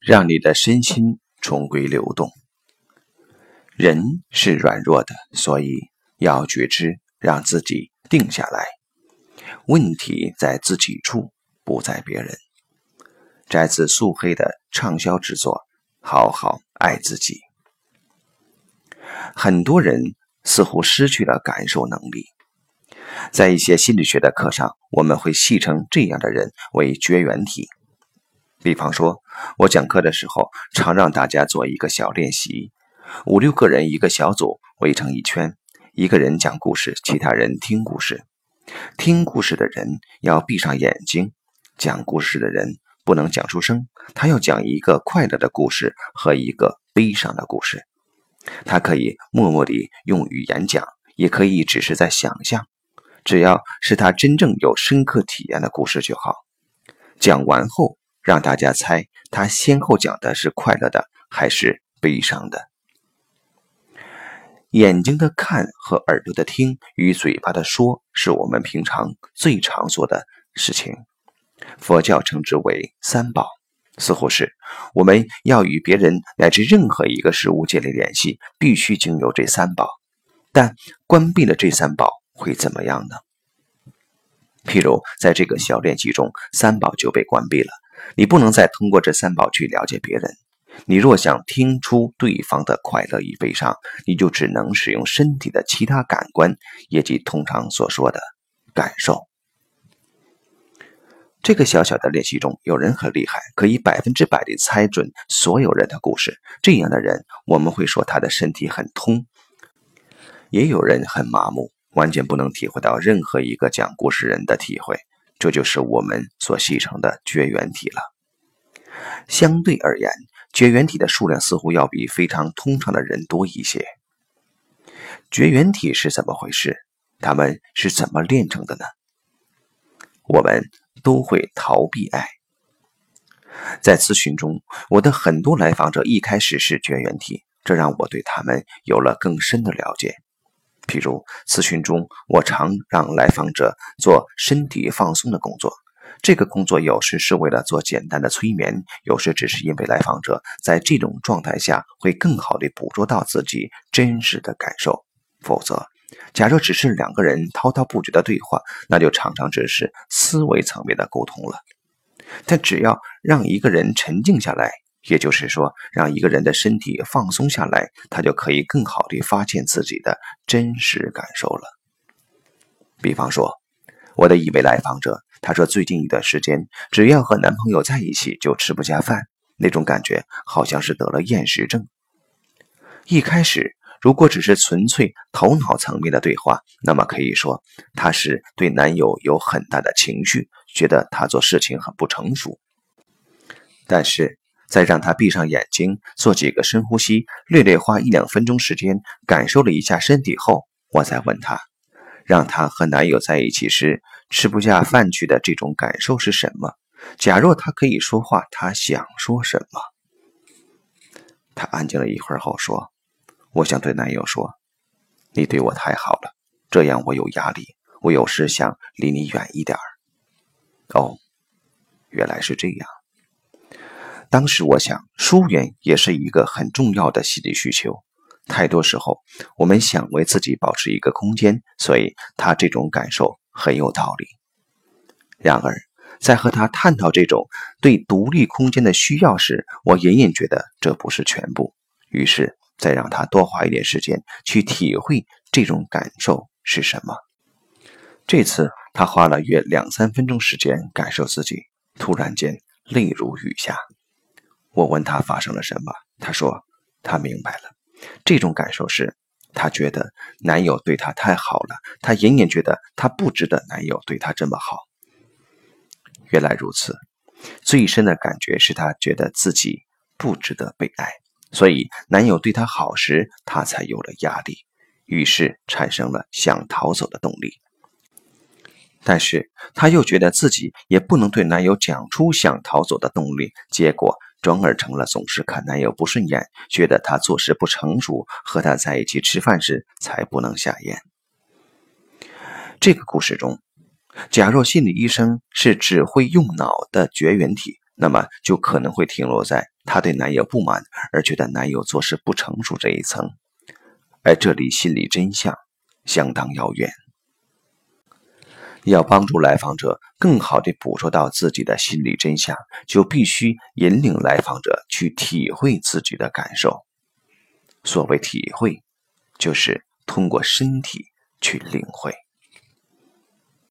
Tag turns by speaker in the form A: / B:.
A: 让你的身心重归流动。人是软弱的，所以要觉知，让自己定下来。问题在自己处，不在别人。摘自素黑的畅销之作《好好爱自己》。很多人似乎失去了感受能力。在一些心理学的课上，我们会戏称这样的人为绝缘体。比方说，我讲课的时候，常让大家做一个小练习：五六个人一个小组，围成一圈，一个人讲故事，其他人听故事。听故事的人要闭上眼睛，讲故事的人不能讲出声，他要讲一个快乐的故事和一个悲伤的故事。他可以默默地用语言讲，也可以只是在想象。只要是他真正有深刻体验的故事就好。讲完后，让大家猜他先后讲的是快乐的还是悲伤的。眼睛的看和耳朵的听与嘴巴的说，是我们平常最常做的事情。佛教称之为三宝，似乎是我们要与别人乃至任何一个事物建立联系，必须经由这三宝。但关闭了这三宝。会怎么样呢？譬如在这个小练习中，三宝就被关闭了，你不能再通过这三宝去了解别人。你若想听出对方的快乐与悲伤，你就只能使用身体的其他感官，也即通常所说的感受。这个小小的练习中，有人很厉害，可以百分之百地猜准所有人的故事。这样的人，我们会说他的身体很通。也有人很麻木。完全不能体会到任何一个讲故事人的体会，这就是我们所戏称的绝缘体了。相对而言，绝缘体的数量似乎要比非常通畅的人多一些。绝缘体是怎么回事？他们是怎么炼成的呢？我们都会逃避爱。在咨询中，我的很多来访者一开始是绝缘体，这让我对他们有了更深的了解。譬如咨询中，我常让来访者做身体放松的工作。这个工作有时是为了做简单的催眠，有时只是因为来访者在这种状态下会更好地捕捉到自己真实的感受。否则，假若只是两个人滔滔不绝的对话，那就常常只是思维层面的沟通了。但只要让一个人沉静下来，也就是说，让一个人的身体放松下来，他就可以更好地发现自己的真实感受了。比方说，我的一位来访者，他说最近一段时间，只要和男朋友在一起就吃不下饭，那种感觉好像是得了厌食症。一开始，如果只是纯粹头脑层面的对话，那么可以说他是对男友有很大的情绪，觉得他做事情很不成熟。但是，再让他闭上眼睛，做几个深呼吸，略略花一两分钟时间感受了一下身体后，我再问他，让他和男友在一起时吃不下饭去的这种感受是什么？假若他可以说话，他想说什么？他安静了一会儿后说：“我想对男友说，你对我太好了，这样我有压力，我有时想离你远一点儿。”哦，原来是这样。当时我想，疏远也是一个很重要的心理需求。太多时候，我们想为自己保持一个空间，所以他这种感受很有道理。然而，在和他探讨这种对独立空间的需要时，我隐隐觉得这不是全部。于是，再让他多花一点时间去体会这种感受是什么。这次，他花了约两三分钟时间感受自己，突然间泪如雨下。我问他发生了什么，他说他明白了，这种感受是，他觉得男友对他太好了，他隐隐觉得他不值得男友对他这么好。原来如此，最深的感觉是他觉得自己不值得被爱，所以男友对他好时，他才有了压力，于是产生了想逃走的动力。但是她又觉得自己也不能对男友讲出想逃走的动力，结果。转而成了总是看男友不顺眼，觉得他做事不成熟，和他在一起吃饭时才不能下咽。这个故事中，假若心理医生是只会用脑的绝缘体，那么就可能会停留在她对男友不满而觉得男友做事不成熟这一层，而这离心理真相相当遥远。要帮助来访者更好地捕捉到自己的心理真相，就必须引领来访者去体会自己的感受。所谓体会，就是通过身体去领会。